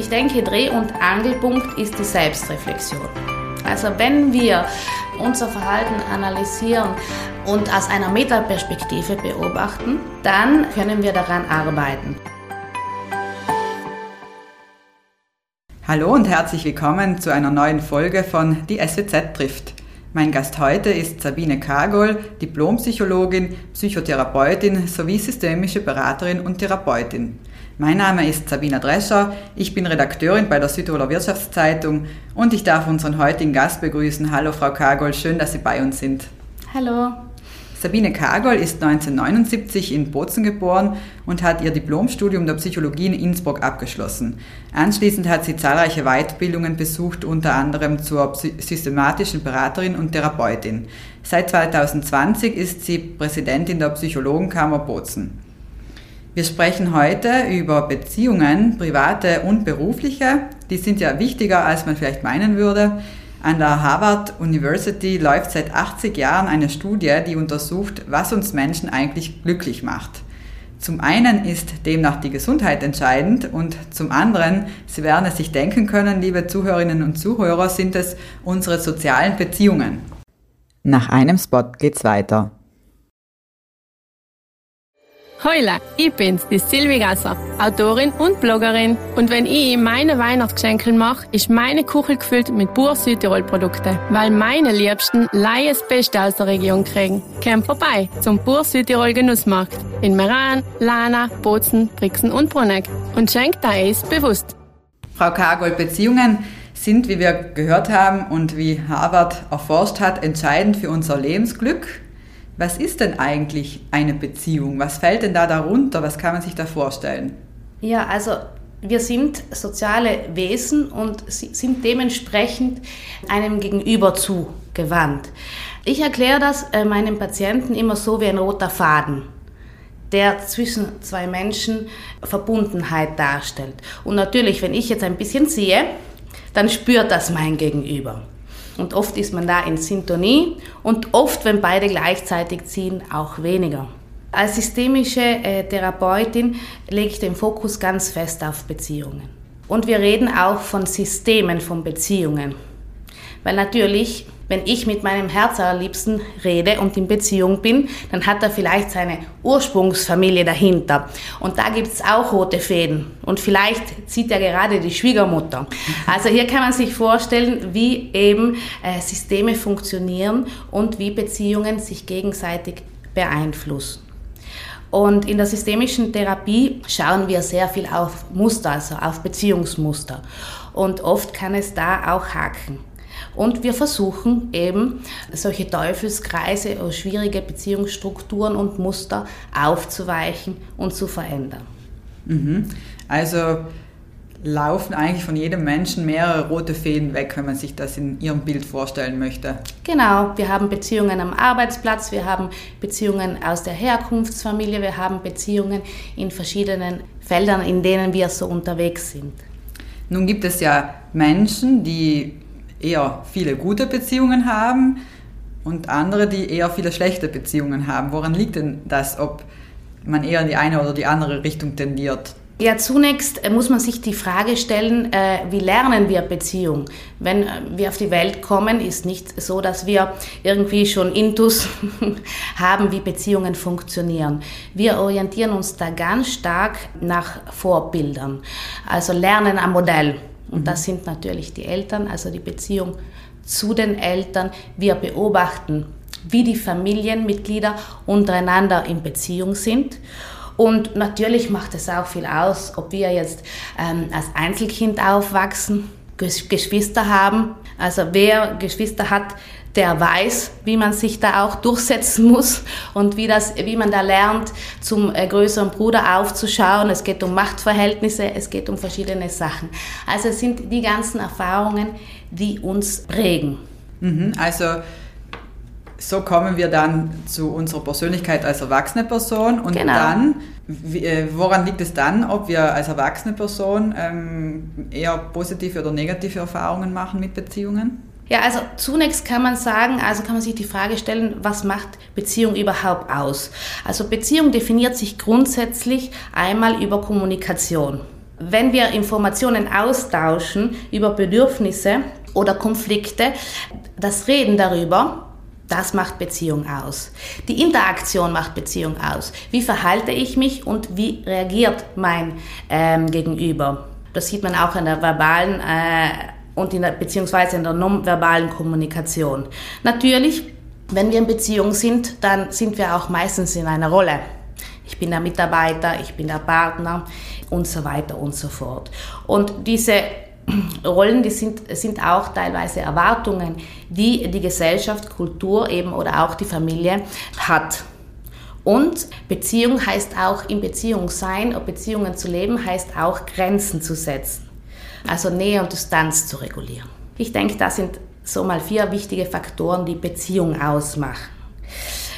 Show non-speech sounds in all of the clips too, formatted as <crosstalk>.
ich denke, Dreh- und Angelpunkt ist die Selbstreflexion. Also wenn wir unser Verhalten analysieren und aus einer Metaperspektive beobachten, dann können wir daran arbeiten. Hallo und herzlich willkommen zu einer neuen Folge von Die SWZ trifft. Mein Gast heute ist Sabine Kagol, Diplompsychologin, Psychotherapeutin sowie systemische Beraterin und Therapeutin. Mein Name ist Sabina Drescher, ich bin Redakteurin bei der Südtiroler Wirtschaftszeitung und ich darf unseren heutigen Gast begrüßen. Hallo Frau Kagol, schön, dass Sie bei uns sind. Hallo. Sabine Kagol ist 1979 in Bozen geboren und hat ihr Diplomstudium der Psychologie in Innsbruck abgeschlossen. Anschließend hat sie zahlreiche Weiterbildungen besucht, unter anderem zur systematischen Beraterin und Therapeutin. Seit 2020 ist sie Präsidentin der Psychologenkammer Bozen. Wir sprechen heute über Beziehungen, private und berufliche. Die sind ja wichtiger, als man vielleicht meinen würde. An der Harvard University läuft seit 80 Jahren eine Studie, die untersucht, was uns Menschen eigentlich glücklich macht. Zum einen ist demnach die Gesundheit entscheidend und zum anderen, Sie werden es sich denken können, liebe Zuhörerinnen und Zuhörer, sind es unsere sozialen Beziehungen. Nach einem Spot geht's weiter. Heule, ich bin's, die Silvi Gasser, Autorin und Bloggerin. Und wenn ich meine Weihnachtsgeschenke mache, ist meine Kuchel gefüllt mit pur Südtirol-Produkten, weil meine Liebsten Laie das Beste aus der Region kriegen. Komm vorbei zum pur Südtirol Genussmarkt in Meran, Lana, Bozen, Brixen und Bruneck und schenkt da Eis bewusst. Frau Kargol, Beziehungen sind, wie wir gehört haben und wie Harvard erforscht hat, entscheidend für unser Lebensglück. Was ist denn eigentlich eine Beziehung? Was fällt denn da darunter? Was kann man sich da vorstellen? Ja, also wir sind soziale Wesen und sind dementsprechend einem Gegenüber zugewandt. Ich erkläre das äh, meinen Patienten immer so wie ein roter Faden, der zwischen zwei Menschen Verbundenheit darstellt. Und natürlich, wenn ich jetzt ein bisschen ziehe, dann spürt das mein Gegenüber. Und oft ist man da in Sintonie und oft, wenn beide gleichzeitig ziehen, auch weniger. Als systemische äh, Therapeutin lege ich den Fokus ganz fest auf Beziehungen. Und wir reden auch von Systemen von Beziehungen. Weil natürlich wenn ich mit meinem Herzallerliebsten rede und in Beziehung bin, dann hat er vielleicht seine Ursprungsfamilie dahinter. Und da gibt es auch rote Fäden. Und vielleicht zieht er gerade die Schwiegermutter. Also hier kann man sich vorstellen, wie eben äh, Systeme funktionieren und wie Beziehungen sich gegenseitig beeinflussen. Und in der systemischen Therapie schauen wir sehr viel auf Muster, also auf Beziehungsmuster. Und oft kann es da auch haken. Und wir versuchen eben solche Teufelskreise oder schwierige Beziehungsstrukturen und Muster aufzuweichen und zu verändern. Mhm. Also laufen eigentlich von jedem Menschen mehrere rote Fäden weg, wenn man sich das in Ihrem Bild vorstellen möchte. Genau, wir haben Beziehungen am Arbeitsplatz, wir haben Beziehungen aus der Herkunftsfamilie, wir haben Beziehungen in verschiedenen Feldern, in denen wir so unterwegs sind. Nun gibt es ja Menschen, die eher viele gute Beziehungen haben und andere, die eher viele schlechte Beziehungen haben. Woran liegt denn das, ob man eher in die eine oder die andere Richtung tendiert? Ja, zunächst äh, muss man sich die Frage stellen, äh, wie lernen wir Beziehung? Wenn äh, wir auf die Welt kommen, ist nicht so, dass wir irgendwie schon Intus <laughs> haben, wie Beziehungen funktionieren. Wir orientieren uns da ganz stark nach Vorbildern, also lernen am Modell. Und das sind natürlich die Eltern, also die Beziehung zu den Eltern. Wir beobachten, wie die Familienmitglieder untereinander in Beziehung sind. Und natürlich macht es auch viel aus, ob wir jetzt ähm, als Einzelkind aufwachsen, Geschwister haben. Also wer Geschwister hat, der weiß, wie man sich da auch durchsetzen muss und wie, das, wie man da lernt, zum äh, größeren Bruder aufzuschauen. Es geht um Machtverhältnisse, es geht um verschiedene Sachen. Also es sind die ganzen Erfahrungen, die uns prägen. Mhm, also so kommen wir dann zu unserer Persönlichkeit als erwachsene Person und genau. dann, äh, woran liegt es dann, ob wir als erwachsene Person ähm, eher positive oder negative Erfahrungen machen mit Beziehungen? Ja, also zunächst kann man sagen, also kann man sich die Frage stellen, was macht Beziehung überhaupt aus? Also Beziehung definiert sich grundsätzlich einmal über Kommunikation. wenn wir Informationen austauschen über Bedürfnisse oder Konflikte, das Reden darüber, das macht Beziehung aus. Die Interaktion macht Beziehung aus. Wie verhalte ich mich und wie reagiert mein ähm, Gegenüber? Das sieht man auch in der verbalen äh, und in der, beziehungsweise in der nonverbalen Kommunikation. Natürlich, wenn wir in Beziehung sind, dann sind wir auch meistens in einer Rolle. Ich bin der Mitarbeiter, ich bin der Partner und so weiter und so fort. Und diese <clears throat> Rollen, die sind, sind auch teilweise Erwartungen, die die Gesellschaft, Kultur eben oder auch die Familie hat. Und Beziehung heißt auch in Beziehung sein, Beziehungen zu leben, heißt auch Grenzen zu setzen. Also Nähe und Distanz zu regulieren. Ich denke, das sind so mal vier wichtige Faktoren, die Beziehung ausmachen.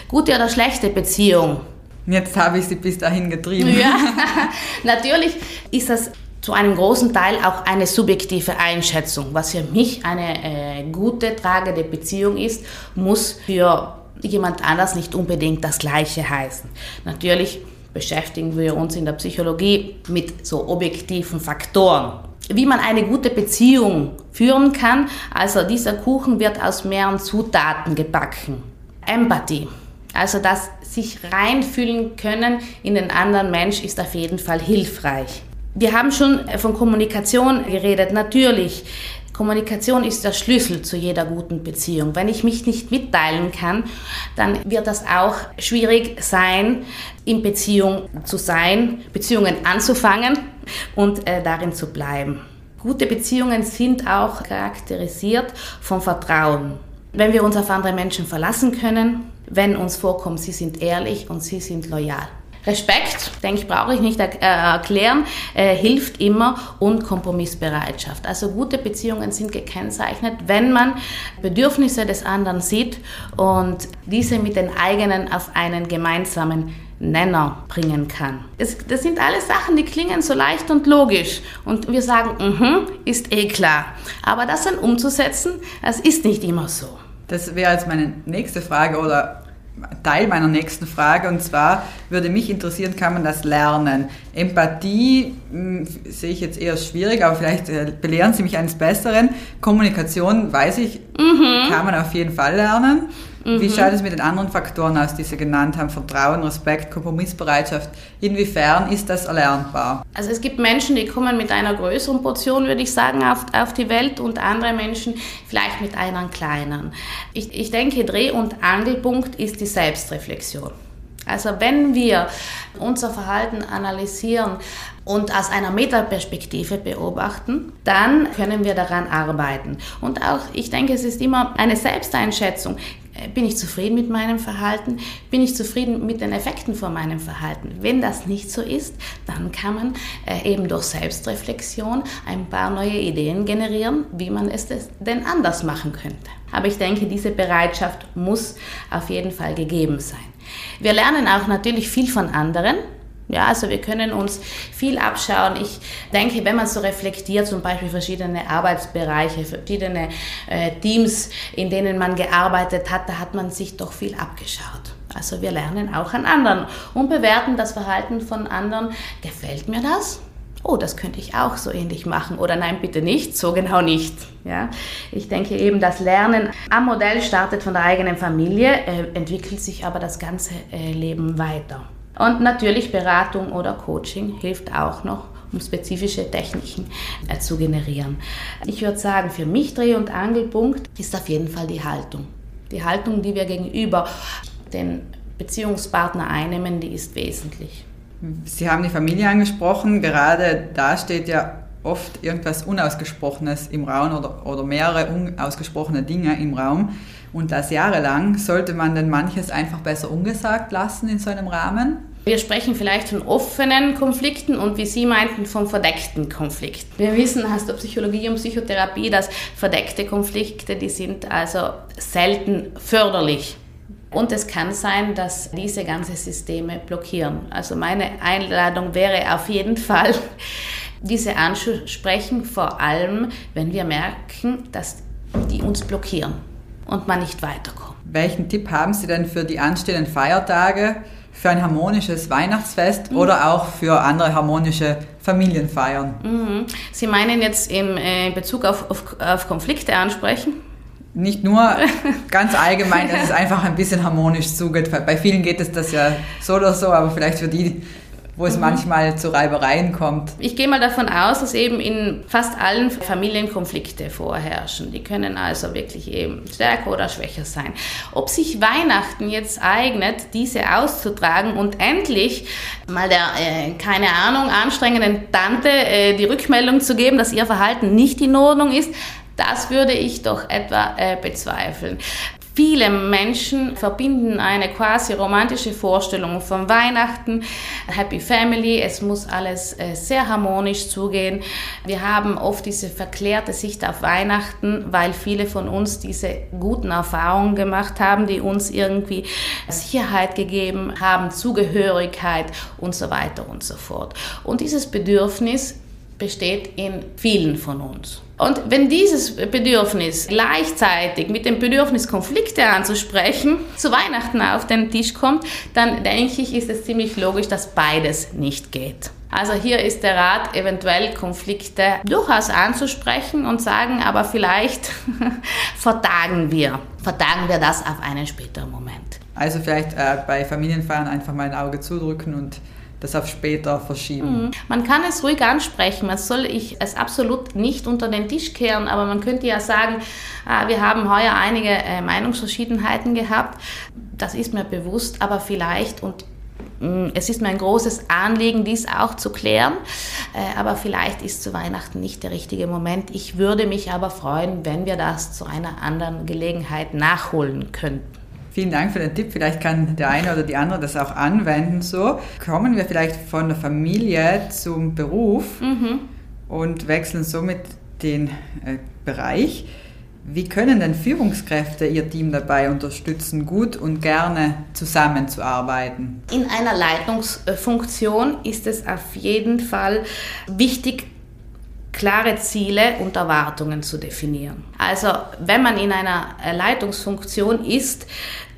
Gute oder schlechte Beziehung? Jetzt habe ich sie bis dahin getrieben. Ja, <laughs> <laughs> natürlich ist das zu einem großen Teil auch eine subjektive Einschätzung. Was für mich eine äh, gute, tragende Beziehung ist, muss für jemand anders nicht unbedingt das Gleiche heißen. Natürlich beschäftigen wir uns in der Psychologie mit so objektiven Faktoren. Wie man eine gute Beziehung führen kann, also dieser Kuchen wird aus mehreren Zutaten gebacken. Empathie, also das sich reinfühlen können in den anderen Mensch ist auf jeden Fall hilfreich. Wir haben schon von Kommunikation geredet. Natürlich, Kommunikation ist der Schlüssel zu jeder guten Beziehung. Wenn ich mich nicht mitteilen kann, dann wird das auch schwierig sein, in Beziehung zu sein, Beziehungen anzufangen und äh, darin zu bleiben. Gute Beziehungen sind auch charakterisiert vom Vertrauen. Wenn wir uns auf andere Menschen verlassen können, wenn uns vorkommt, sie sind ehrlich und sie sind loyal. Respekt, denke ich, brauche ich nicht äh, erklären, äh, hilft immer und Kompromissbereitschaft. Also gute Beziehungen sind gekennzeichnet, wenn man Bedürfnisse des anderen sieht und diese mit den eigenen auf einen gemeinsamen Nenner bringen kann. Das, das sind alles Sachen, die klingen so leicht und logisch und wir sagen, mhm, ist eh klar. Aber das dann umzusetzen, das ist nicht immer so. Das wäre jetzt meine nächste Frage oder Teil meiner nächsten Frage und zwar würde mich interessieren, kann man das lernen? Empathie mh, hm, sehe ich jetzt eher schwierig, aber vielleicht äh, belehren Sie mich eines Besseren. Kommunikation, weiß ich, mhm. kann man auf jeden Fall lernen. Mhm. Wie schaut es mit den anderen Faktoren aus, die Sie genannt haben? Vertrauen, Respekt, Kompromissbereitschaft. Inwiefern ist das erlernbar? Also es gibt Menschen, die kommen mit einer größeren Portion, würde ich sagen, auf, auf die Welt und andere Menschen vielleicht mit einer kleineren. Ich, ich denke, Dreh- und Angelpunkt ist die Selbstreflexion. Also wenn wir unser Verhalten analysieren und aus einer Metaperspektive beobachten, dann können wir daran arbeiten. Und auch, ich denke, es ist immer eine Selbsteinschätzung. Äh, bin ich zufrieden mit meinem Verhalten? Bin ich zufrieden mit den Effekten von meinem Verhalten? Wenn das nicht so ist, dann kann man äh, eben durch Selbstreflexion ein paar neue Ideen generieren, wie man es denn anders machen könnte. Aber ich denke, diese Bereitschaft muss auf jeden Fall gegeben sein. Wir lernen auch natürlich viel von anderen. Ja, also wir können uns viel abschauen. Ich denke, wenn man so reflektiert, zum Beispiel verschiedene Arbeitsbereiche, verschiedene äh, Teams, in denen man gearbeitet hat, da hat man sich doch viel abgeschaut. Also wir lernen auch an anderen und bewerten das Verhalten von anderen. Gefällt mir das? Oh, das könnte ich auch so ähnlich machen. Oder nein, bitte nicht, so genau nicht. Ja? Ich denke eben, das Lernen am Modell startet von der eigenen Familie, äh, entwickelt sich aber das ganze äh, Leben weiter. Und natürlich Beratung oder Coaching hilft auch noch, um spezifische Techniken äh, zu generieren. Ich würde sagen, für mich Dreh- und Angelpunkt ist auf jeden Fall die Haltung. Die Haltung, die wir gegenüber den Beziehungspartner einnehmen, die ist wesentlich. Sie haben die Familie angesprochen. Gerade da steht ja oft irgendwas Unausgesprochenes im Raum oder, oder mehrere unausgesprochene Dinge im Raum. Und das jahrelang sollte man denn manches einfach besser ungesagt lassen in so einem Rahmen? Wir sprechen vielleicht von offenen Konflikten und wie Sie meinten, von verdeckten Konflikten. Wir wissen aus der Psychologie und Psychotherapie, dass verdeckte Konflikte, die sind also selten förderlich. Und es kann sein, dass diese ganzen Systeme blockieren. Also meine Einladung wäre auf jeden Fall, <laughs> diese anzusprechen, vor allem wenn wir merken, dass die uns blockieren und man nicht weiterkommt. Welchen Tipp haben Sie denn für die anstehenden Feiertage, für ein harmonisches Weihnachtsfest mhm. oder auch für andere harmonische Familienfeiern. Mhm. Sie meinen jetzt im äh, Bezug auf, auf, auf Konflikte ansprechen? Nicht nur <laughs> ganz allgemein, dass es einfach ein bisschen harmonisch zugeht. Bei vielen geht es das ja so oder so, aber vielleicht für die, wo es mhm. manchmal zu Reibereien kommt. Ich gehe mal davon aus, dass eben in fast allen Familien Konflikte vorherrschen. Die können also wirklich eben stärker oder schwächer sein. Ob sich Weihnachten jetzt eignet, diese auszutragen und endlich mal der, äh, keine Ahnung, anstrengenden Tante äh, die Rückmeldung zu geben, dass ihr Verhalten nicht in Ordnung ist, das würde ich doch etwa äh, bezweifeln. Viele Menschen verbinden eine quasi romantische Vorstellung von Weihnachten, Happy Family, es muss alles äh, sehr harmonisch zugehen. Wir haben oft diese verklärte Sicht auf Weihnachten, weil viele von uns diese guten Erfahrungen gemacht haben, die uns irgendwie Sicherheit gegeben haben, Zugehörigkeit und so weiter und so fort. Und dieses Bedürfnis besteht in vielen von uns. Und wenn dieses Bedürfnis gleichzeitig mit dem Bedürfnis, Konflikte anzusprechen, zu Weihnachten auf den Tisch kommt, dann denke ich, ist es ziemlich logisch, dass beides nicht geht. Also hier ist der Rat, eventuell Konflikte durchaus anzusprechen und sagen, aber vielleicht <laughs> vertagen wir, vertagen wir das auf einen späteren Moment. Also vielleicht äh, bei Familienfeiern einfach mal ein Auge zudrücken und das auf später verschieben. Mhm. Man kann es ruhig ansprechen. Man soll ich es absolut nicht unter den Tisch kehren, aber man könnte ja sagen, ah, wir haben heuer einige äh, Meinungsverschiedenheiten gehabt. Das ist mir bewusst, aber vielleicht und mm, es ist mir ein großes Anliegen, dies auch zu klären, äh, aber vielleicht ist zu Weihnachten nicht der richtige Moment. Ich würde mich aber freuen, wenn wir das zu einer anderen Gelegenheit nachholen könnten. Vielen Dank für den Tipp. Vielleicht kann der eine oder die andere das auch anwenden. So kommen wir vielleicht von der Familie zum Beruf mhm. und wechseln somit den äh, Bereich. Wie können denn Führungskräfte ihr Team dabei unterstützen, gut und gerne zusammenzuarbeiten? In einer Leitungsfunktion ist es auf jeden Fall wichtig, klare Ziele und Erwartungen zu definieren. Also wenn man in einer Leitungsfunktion ist,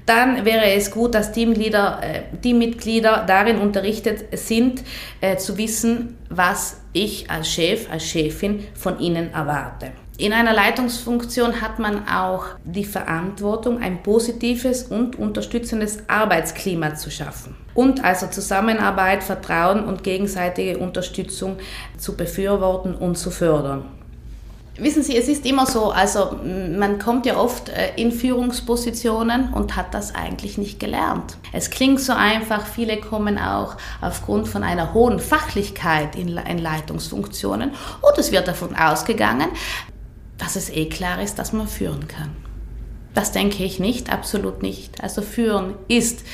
dann wäre es gut, dass Teamleader, äh, Teammitglieder darin unterrichtet sind, äh, zu wissen, was ich als Chef, als Chefin von ihnen erwarte. In einer Leitungsfunktion hat man auch die Verantwortung, ein positives und unterstützendes Arbeitsklima zu schaffen und also Zusammenarbeit, Vertrauen und gegenseitige Unterstützung zu befürworten und zu fördern. Wissen Sie, es ist immer so, also man kommt ja oft äh, in Führungspositionen und hat das eigentlich nicht gelernt. Es klingt so einfach, viele kommen auch aufgrund von einer hohen Fachlichkeit in, in Leitungsfunktionen und es wird davon ausgegangen, dass es eh klar ist, dass man führen kann. Das denke ich nicht, absolut nicht. Also führen ist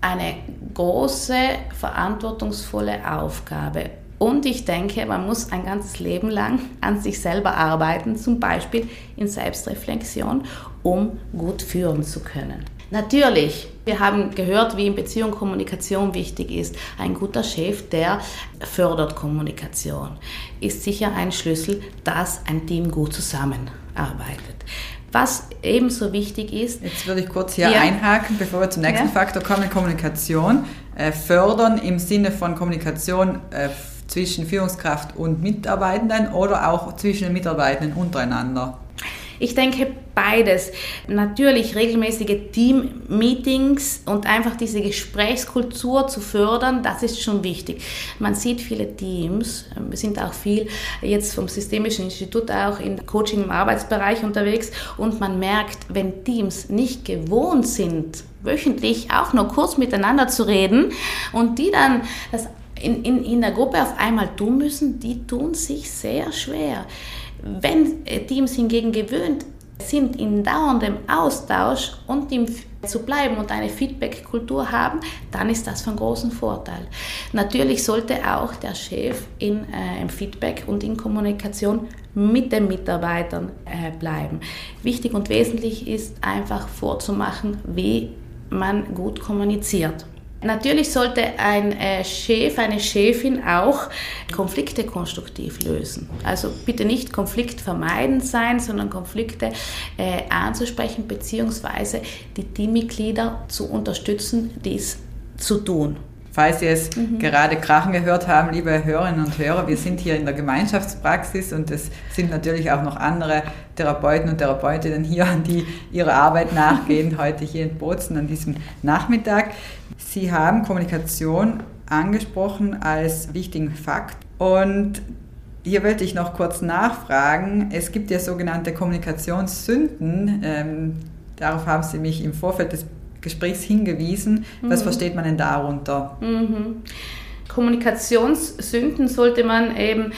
eine große, verantwortungsvolle Aufgabe und ich denke, man muss ein ganzes Leben lang an sich selber arbeiten, zum Beispiel in Selbstreflexion, um gut führen zu können. Natürlich, wir haben gehört, wie in Beziehung Kommunikation wichtig ist. Ein guter Chef, der fördert Kommunikation, ist sicher ein Schlüssel, dass ein Team gut zusammenarbeitet. Was ebenso wichtig ist. Jetzt würde ich kurz hier ja. einhaken, bevor wir zum nächsten ja. Faktor kommen, Kommunikation. Äh, fördern im Sinne von Kommunikation äh, zwischen Führungskraft und Mitarbeitenden oder auch zwischen den Mitarbeitenden untereinander? Ich denke beides. Natürlich regelmäßige Team-Meetings und einfach diese Gesprächskultur zu fördern, das ist schon wichtig. Man sieht viele Teams, wir sind auch viel jetzt vom Systemischen Institut auch in Coaching im Arbeitsbereich unterwegs und man merkt, wenn Teams nicht gewohnt sind, wöchentlich auch nur kurz miteinander zu reden und die dann das in, in, in der Gruppe auf einmal tun müssen, die tun sich sehr schwer. Wenn äh, Teams hingegen gewöhnt sind, in dauerndem Austausch und im zu bleiben und eine Feedback-Kultur haben, dann ist das von großem Vorteil. Natürlich sollte auch der Chef in, äh, im Feedback und in Kommunikation mit den Mitarbeitern äh, bleiben. Wichtig und wesentlich ist einfach vorzumachen, wie man gut kommuniziert. Natürlich sollte ein äh, Chef, eine Chefin auch Konflikte konstruktiv lösen. Also bitte nicht konfliktvermeidend sein, sondern Konflikte äh, anzusprechen bzw. die Teammitglieder zu unterstützen, dies zu tun. Falls Sie es mhm. gerade krachen gehört haben, liebe Hörerinnen und Hörer, wir sind hier in der Gemeinschaftspraxis und es sind natürlich auch noch andere Therapeuten und Therapeutinnen hier, die ihrer Arbeit nachgehen, heute hier in Bozen an diesem Nachmittag. Sie haben Kommunikation angesprochen als wichtigen Fakt und hier wollte ich noch kurz nachfragen. Es gibt ja sogenannte Kommunikationssünden. Ähm, darauf haben Sie mich im Vorfeld des Gesprächs hingewiesen. Was mhm. versteht man denn darunter? Mhm. Kommunikationssünden sollte man eben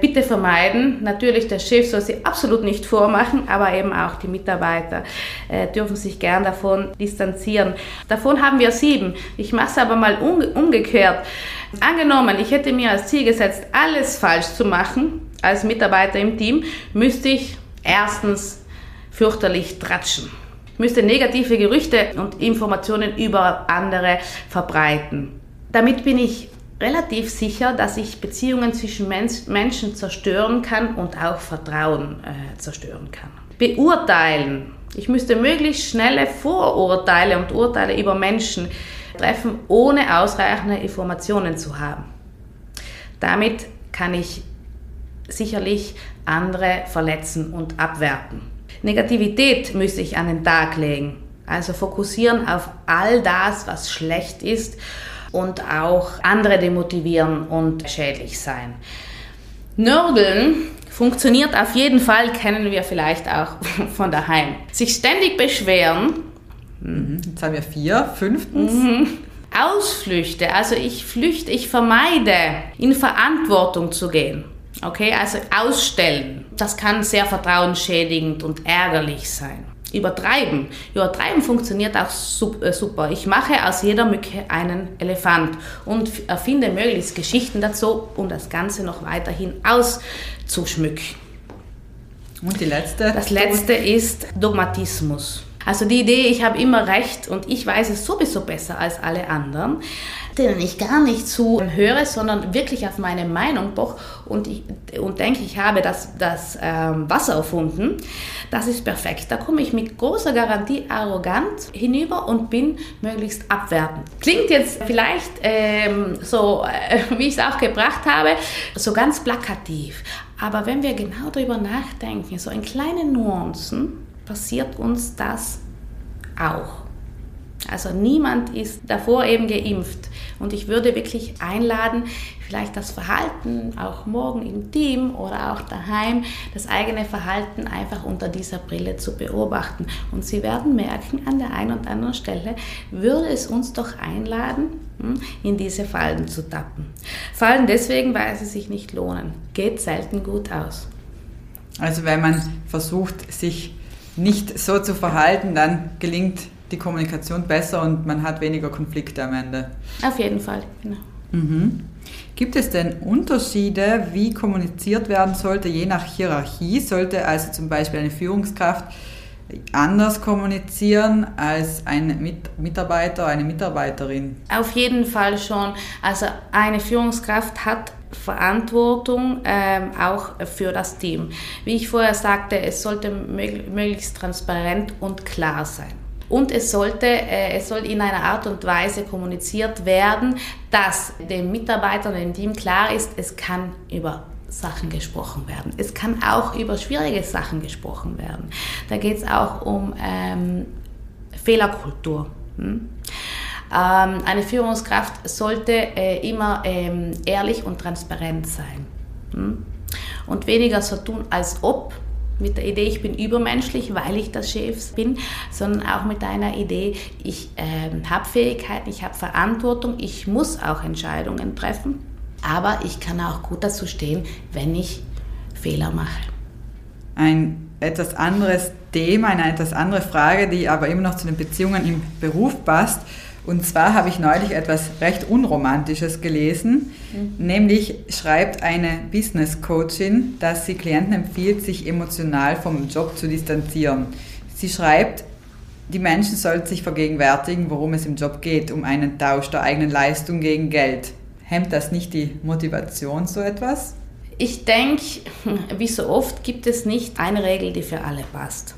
bitte vermeiden. Natürlich, der Chef soll sie absolut nicht vormachen, aber eben auch die Mitarbeiter äh, dürfen sich gern davon distanzieren. Davon haben wir sieben. Ich mache es aber mal umgekehrt. Angenommen, ich hätte mir als Ziel gesetzt, alles falsch zu machen als Mitarbeiter im Team, müsste ich erstens fürchterlich tratschen müsste negative Gerüchte und Informationen über andere verbreiten. Damit bin ich relativ sicher, dass ich Beziehungen zwischen Menschen zerstören kann und auch Vertrauen äh, zerstören kann. Beurteilen. Ich müsste möglichst schnelle Vorurteile und Urteile über Menschen treffen, ohne ausreichende Informationen zu haben. Damit kann ich sicherlich andere verletzen und abwerten. Negativität müsste ich an den Tag legen. Also fokussieren auf all das, was schlecht ist und auch andere demotivieren und schädlich sein. Nörgeln funktioniert auf jeden Fall, kennen wir vielleicht auch <laughs> von daheim. Sich ständig beschweren. Mhm. Jetzt haben wir vier. Fünftens. Mhm. Ausflüchte, also ich flüchte, ich vermeide, in Verantwortung zu gehen. Okay, also ausstellen. Das kann sehr vertrauensschädigend und ärgerlich sein. Übertreiben. Übertreiben funktioniert auch äh, super. Ich mache aus jeder Mücke einen Elefant und erfinde möglichst Geschichten dazu, um das Ganze noch weiterhin auszuschmücken. Und die letzte? Das letzte ist Dogmatismus. Also die Idee, ich habe immer recht und ich weiß es sowieso besser als alle anderen, denen ich gar nicht zu höre, sondern wirklich auf meine Meinung poch und, und denke, ich habe das, das ähm, Wasser erfunden, das ist perfekt. Da komme ich mit großer Garantie arrogant hinüber und bin möglichst abwertend. Klingt jetzt vielleicht ähm, so, äh, <laughs> wie ich es auch gebracht habe, so ganz plakativ. Aber wenn wir genau darüber nachdenken, so in kleinen Nuancen, passiert uns das auch. Also niemand ist davor eben geimpft. Und ich würde wirklich einladen, vielleicht das Verhalten auch morgen im Team oder auch daheim, das eigene Verhalten einfach unter dieser Brille zu beobachten. Und Sie werden merken, an der einen oder anderen Stelle würde es uns doch einladen, hm, in diese Fallen zu tappen. Fallen deswegen, weil sie sich nicht lohnen. Geht selten gut aus. Also wenn man versucht, sich nicht so zu verhalten, dann gelingt die Kommunikation besser und man hat weniger Konflikte am Ende. Auf jeden Fall, genau. Mhm. Gibt es denn Unterschiede, wie kommuniziert werden sollte, je nach Hierarchie? Sollte also zum Beispiel eine Führungskraft anders kommunizieren als ein Mitarbeiter, eine Mitarbeiterin? Auf jeden Fall schon. Also eine Führungskraft hat Verantwortung ähm, auch für das Team. Wie ich vorher sagte, es sollte möglichst transparent und klar sein. Und es sollte, äh, es soll in einer Art und Weise kommuniziert werden, dass den Mitarbeitern dem Team klar ist, es kann über Sachen gesprochen werden. Es kann auch über schwierige Sachen gesprochen werden. Da geht es auch um ähm, Fehlerkultur. Hm? Ähm, eine Führungskraft sollte äh, immer ähm, ehrlich und transparent sein. Hm? Und weniger so tun, als ob, mit der Idee, ich bin übermenschlich, weil ich das Chef bin, sondern auch mit einer Idee, ich äh, habe Fähigkeiten, ich habe Verantwortung, ich muss auch Entscheidungen treffen, aber ich kann auch gut dazu stehen, wenn ich Fehler mache. Ein etwas anderes Thema, eine etwas andere Frage, die aber immer noch zu den Beziehungen im Beruf passt. Und zwar habe ich neulich etwas recht Unromantisches gelesen, mhm. nämlich schreibt eine Business Coachin, dass sie Klienten empfiehlt, sich emotional vom Job zu distanzieren. Sie schreibt, die Menschen sollten sich vergegenwärtigen, worum es im Job geht, um einen Tausch der eigenen Leistung gegen Geld. Hemmt das nicht die Motivation, so etwas? Ich denke, wie so oft gibt es nicht eine Regel, die für alle passt.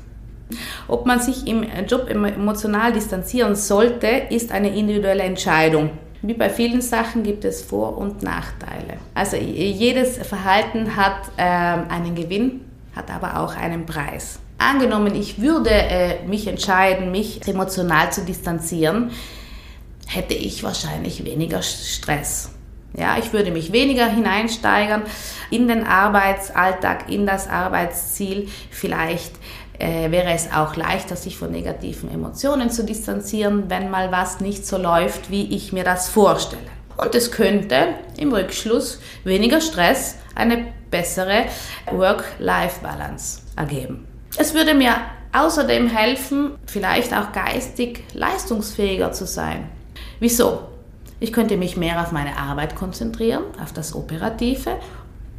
Ob man sich im Job emotional distanzieren sollte, ist eine individuelle Entscheidung. Wie bei vielen Sachen gibt es Vor- und Nachteile. Also jedes Verhalten hat äh, einen Gewinn, hat aber auch einen Preis. Angenommen, ich würde äh, mich entscheiden, mich emotional zu distanzieren, hätte ich wahrscheinlich weniger Stress. Ja, ich würde mich weniger hineinsteigern in den Arbeitsalltag, in das Arbeitsziel. Vielleicht äh, wäre es auch leichter, sich von negativen Emotionen zu distanzieren, wenn mal was nicht so läuft, wie ich mir das vorstelle. Und es könnte im Rückschluss weniger Stress, eine bessere Work-Life-Balance ergeben. Es würde mir außerdem helfen, vielleicht auch geistig leistungsfähiger zu sein. Wieso? Ich könnte mich mehr auf meine Arbeit konzentrieren, auf das Operative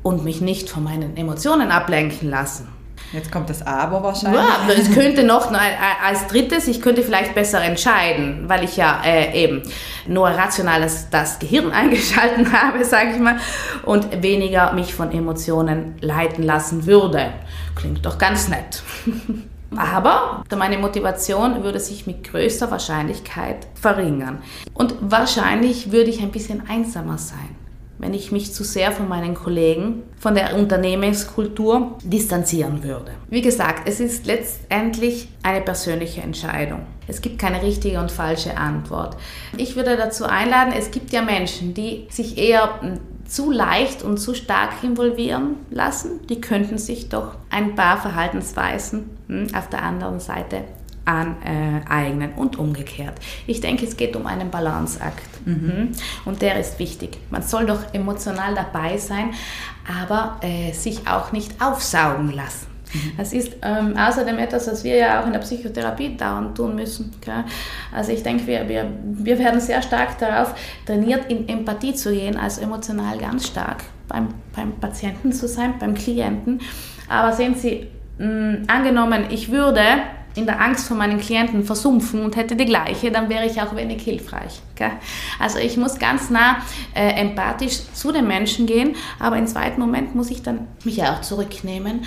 und mich nicht von meinen Emotionen ablenken lassen. Jetzt kommt das Aber wahrscheinlich. Ja, es <laughs> könnte noch als drittes, ich könnte vielleicht besser entscheiden, weil ich ja äh, eben nur rational das, das Gehirn <laughs> eingeschalten habe, sage ich mal, und weniger mich von Emotionen leiten lassen würde. Klingt doch ganz nett. <laughs> Aber meine Motivation würde sich mit größter Wahrscheinlichkeit verringern. Und wahrscheinlich würde ich ein bisschen einsamer sein, wenn ich mich zu sehr von meinen Kollegen, von der Unternehmenskultur distanzieren würde. Wie gesagt, es ist letztendlich eine persönliche Entscheidung. Es gibt keine richtige und falsche Antwort. Ich würde dazu einladen, es gibt ja Menschen, die sich eher zu leicht und zu stark involvieren lassen, die könnten sich doch ein paar Verhaltensweisen hm, auf der anderen Seite aneignen und umgekehrt. Ich denke, es geht um einen Balanceakt mhm. Hm, und der ist wichtig. Man soll doch emotional dabei sein, aber äh, sich auch nicht aufsaugen lassen. Mhm. Das ist ähm, außerdem etwas, was wir ja auch in der Psychotherapie dauernd tun müssen. Gell? Also ich denke, wir, wir, wir werden sehr stark darauf trainiert, in Empathie zu gehen, also emotional ganz stark beim, beim Patienten zu sein, beim Klienten. Aber sehen Sie, mh, angenommen, ich würde in der Angst vor meinen Klienten versumpfen und hätte die gleiche, dann wäre ich auch wenig hilfreich. Gell? Also ich muss ganz nah äh, empathisch zu den Menschen gehen, aber im zweiten Moment muss ich dann mich auch zurücknehmen,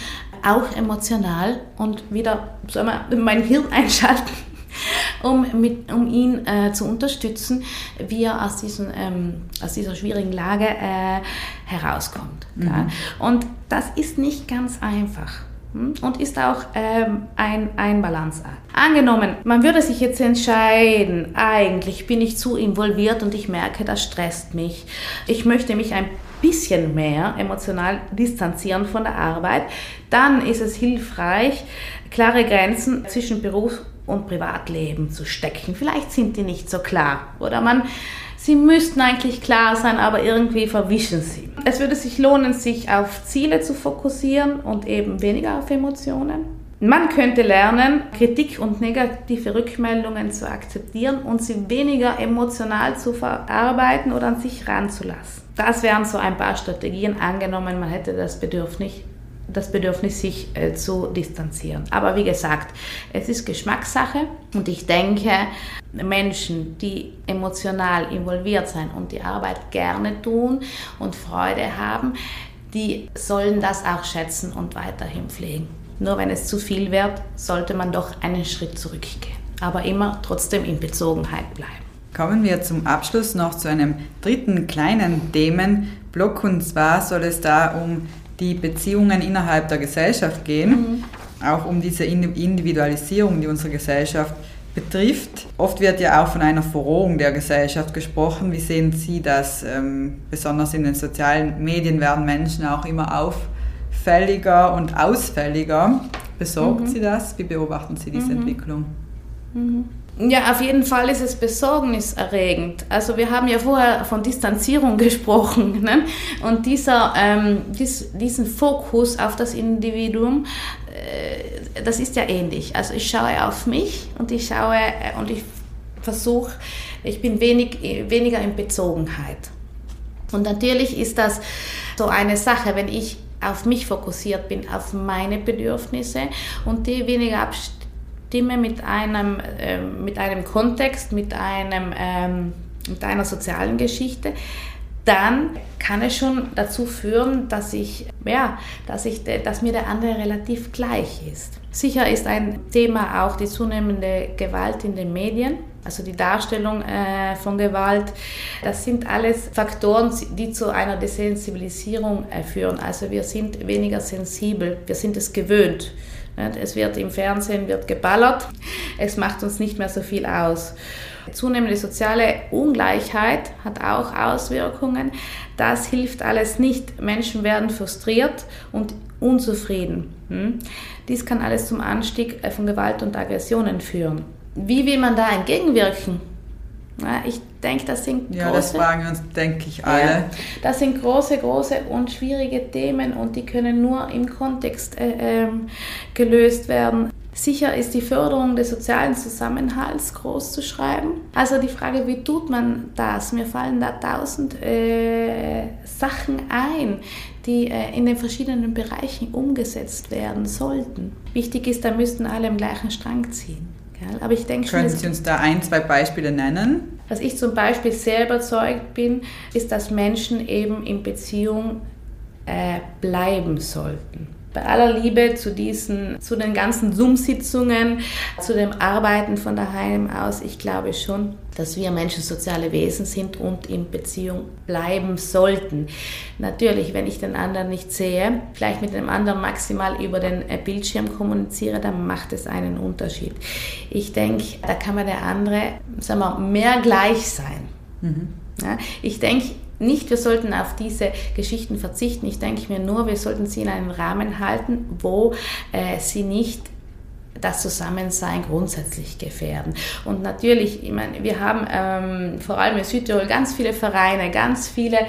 auch emotional und wieder soll man, <laughs> mein Hirn einschalten, <laughs> um, mit, um ihn äh, zu unterstützen, wie er aus, diesen, ähm, aus dieser schwierigen Lage äh, herauskommt. Mhm. Und das ist nicht ganz einfach. Hm? und ist auch ähm, ein, ein Balanceakt. Angenommen, man würde sich jetzt entscheiden, eigentlich bin ich zu involviert und ich merke, das stresst mich. Ich möchte mich ein bisschen mehr emotional distanzieren von der Arbeit, dann ist es hilfreich, klare Grenzen zwischen Beruf und Privatleben zu stecken. Vielleicht sind die nicht so klar oder man Sie müssten eigentlich klar sein, aber irgendwie verwischen sie. Es würde sich lohnen, sich auf Ziele zu fokussieren und eben weniger auf Emotionen. Man könnte lernen, Kritik und negative Rückmeldungen zu akzeptieren und sie weniger emotional zu verarbeiten oder an sich ranzulassen. Das wären so ein paar Strategien angenommen, man hätte das Bedürfnis, das Bedürfnis, sich äh, zu distanzieren. Aber wie gesagt, es ist Geschmackssache und ich denke, Menschen, die emotional involviert sind und die Arbeit gerne tun und Freude haben, die sollen das auch schätzen und weiterhin pflegen. Nur wenn es zu viel wird, sollte man doch einen Schritt zurückgehen, aber immer trotzdem in Bezogenheit bleiben. Kommen wir zum Abschluss noch zu einem dritten kleinen Themenblock und zwar soll es da um die Beziehungen innerhalb der Gesellschaft gehen, mhm. auch um diese Individualisierung, die unsere Gesellschaft betrifft. Oft wird ja auch von einer Verrohung der Gesellschaft gesprochen. Wie sehen Sie das? Ähm, besonders in den sozialen Medien werden Menschen auch immer auffälliger und ausfälliger. Besorgt mhm. Sie das? Wie beobachten Sie diese mhm. Entwicklung? Ja, auf jeden Fall ist es besorgniserregend. Also wir haben ja vorher von Distanzierung <laughs> gesprochen ne? und dieser, ähm, dies, diesen Fokus auf das Individuum, äh, das ist ja ähnlich. Also ich schaue auf mich und ich schaue äh, und ich versuche, ich bin wenig, weniger in Bezogenheit. Und natürlich ist das so eine Sache, wenn ich auf mich fokussiert bin, auf meine Bedürfnisse und die weniger abstimmen Stimme mit einem, äh, mit einem Kontext, mit, einem, ähm, mit einer sozialen Geschichte, dann kann es schon dazu führen, dass, ich, ja, dass, ich, dass mir der andere relativ gleich ist. Sicher ist ein Thema auch die zunehmende Gewalt in den Medien. also die Darstellung äh, von Gewalt. Das sind alles Faktoren, die zu einer Desensibilisierung äh, führen. Also wir sind weniger sensibel, wir sind es gewöhnt. Es wird im Fernsehen wird geballert, es macht uns nicht mehr so viel aus. Zunehmende soziale Ungleichheit hat auch Auswirkungen. Das hilft alles nicht. Menschen werden frustriert und unzufrieden. Hm? Dies kann alles zum Anstieg von Gewalt und Aggressionen führen. Wie will man da entgegenwirken? Ja, ich denke, das sind große, Ja, das fragen uns, denke ich, alle. Ja, das sind große, große und schwierige Themen und die können nur im Kontext äh, äh, gelöst werden. Sicher ist die Förderung des sozialen Zusammenhalts groß zu schreiben. Also die Frage, wie tut man das? Mir fallen da tausend äh, Sachen ein, die äh, in den verschiedenen Bereichen umgesetzt werden sollten. Wichtig ist, da müssten alle im gleichen Strang ziehen. Aber ich denke Können Sie uns da ein, zwei Beispiele nennen? Was ich zum Beispiel sehr überzeugt bin, ist, dass Menschen eben in Beziehung äh, bleiben sollten bei aller Liebe zu diesen, zu den ganzen Zoom-Sitzungen, zu dem Arbeiten von daheim aus, ich glaube schon, dass wir Menschen soziale Wesen sind und in Beziehung bleiben sollten. Natürlich, wenn ich den anderen nicht sehe, vielleicht mit dem anderen maximal über den äh, Bildschirm kommuniziere, dann macht es einen Unterschied. Ich denke, da kann man der andere, sagen wir, mehr gleich sein. Mhm. Ja, ich denke, nicht, wir sollten auf diese Geschichten verzichten. Ich denke mir nur, wir sollten sie in einem Rahmen halten, wo äh, sie nicht das Zusammensein grundsätzlich gefährden. Und natürlich, ich meine, wir haben ähm, vor allem in Südtirol ganz viele Vereine, ganz viele,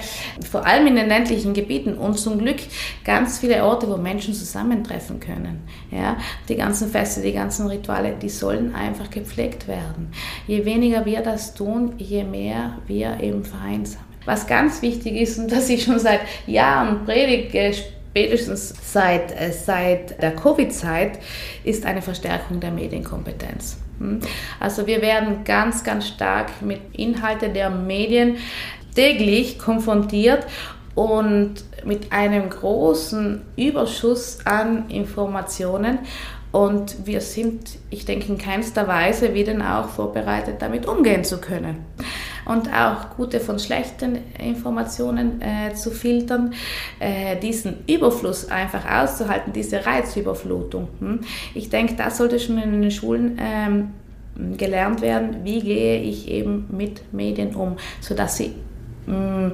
vor allem in den ländlichen Gebieten und zum Glück ganz viele Orte, wo Menschen zusammentreffen können. Ja? Die ganzen Feste, die ganzen Rituale, die sollen einfach gepflegt werden. Je weniger wir das tun, je mehr wir eben vereinsamen. Was ganz wichtig ist und das ich schon seit Jahren predige, spätestens seit, äh, seit der Covid-Zeit, ist eine Verstärkung der Medienkompetenz. Hm? Also wir werden ganz, ganz stark mit Inhalten der Medien täglich konfrontiert und mit einem großen Überschuss an Informationen. Und wir sind, ich denke, in keinster Weise wieder auch vorbereitet, damit umgehen zu können und auch gute von schlechten Informationen äh, zu filtern, äh, diesen Überfluss einfach auszuhalten, diese Reizüberflutung. Hm? Ich denke, das sollte schon in den Schulen ähm, gelernt werden, wie gehe ich eben mit Medien um, sodass sie mh,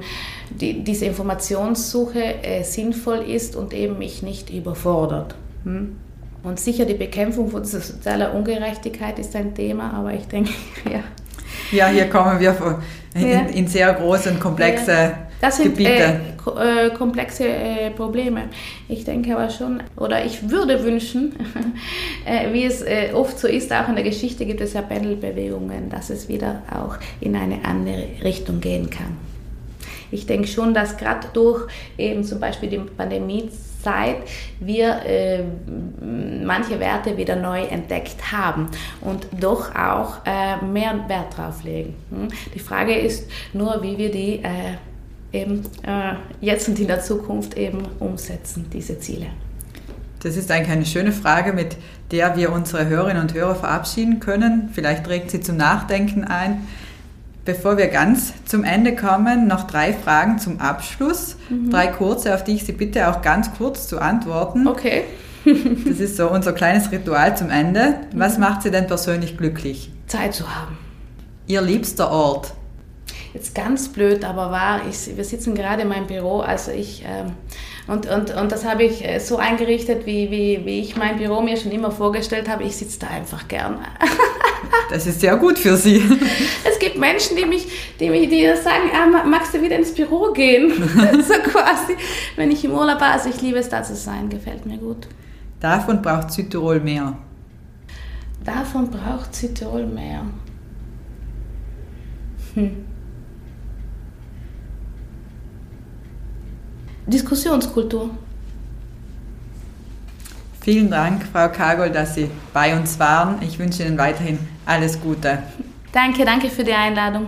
die, diese Informationssuche äh, sinnvoll ist und eben mich nicht überfordert. Hm? Und sicher die Bekämpfung von sozialer Ungerechtigkeit ist ein Thema, aber ich denke, <laughs> ja, ja, hier kommen wir in, ja. in sehr große und komplexe ja. das sind, Gebiete. Äh, komplexe äh, Probleme. Ich denke aber schon, oder ich würde wünschen, <laughs> äh, wie es äh, oft so ist, auch in der Geschichte gibt es ja Pendelbewegungen, dass es wieder auch in eine andere Richtung gehen kann. Ich denke schon, dass gerade durch eben zum Beispiel die Pandemie Zeit wir äh, manche Werte wieder neu entdeckt haben und doch auch äh, mehr Wert drauf legen. Hm? Die Frage ist nur, wie wir die äh, eben äh, jetzt und in der Zukunft eben umsetzen, diese Ziele. Das ist eigentlich eine schöne Frage, mit der wir unsere Hörerinnen und Hörer verabschieden können. Vielleicht regt sie zum Nachdenken ein. Bevor wir ganz zum Ende kommen, noch drei Fragen zum Abschluss. Mhm. Drei kurze, auf die ich Sie bitte auch ganz kurz zu antworten. Okay. <laughs> das ist so unser kleines Ritual zum Ende. Was mhm. macht Sie denn persönlich glücklich? Zeit zu haben. Ihr liebster Ort? Jetzt ganz blöd, aber wahr. Ich, wir sitzen gerade in meinem Büro, also ich. Ähm, und, und, und das habe ich äh, so eingerichtet, wie, wie, wie ich mein Büro mir schon immer vorgestellt habe. Ich sitze da einfach gern. <laughs> Das ist sehr gut für Sie. <laughs> Es gibt Menschen, die mich, die mich die sagen, ah, magst du wieder ins Büro gehen? <laughs> <laughs> so quasi, wenn ich im Urlaub war. Also ich liebe es, da zu sein, gefällt mir gut. Davon braucht Südtirol mehr. Davon braucht Südtirol mehr. Hm. Diskussionskultur. Vielen Dank, Frau Kagol, dass Sie bei uns waren. Ich wünsche Ihnen weiterhin alles Gute. Danke, danke für die Einladung.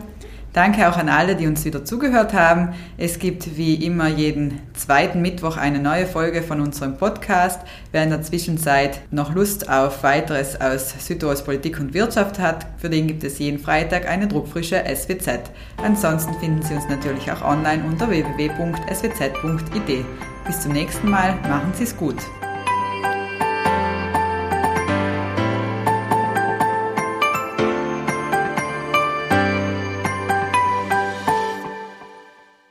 Danke auch an alle, die uns wieder zugehört haben. Es gibt wie immer jeden zweiten Mittwoch eine neue Folge von unserem Podcast. Wer in der Zwischenzeit noch Lust auf weiteres aus Südtirol's Politik und Wirtschaft hat, für den gibt es jeden Freitag eine druckfrische SWZ. Ansonsten finden Sie uns natürlich auch online unter www.swz.id. Bis zum nächsten Mal, machen Sie es gut.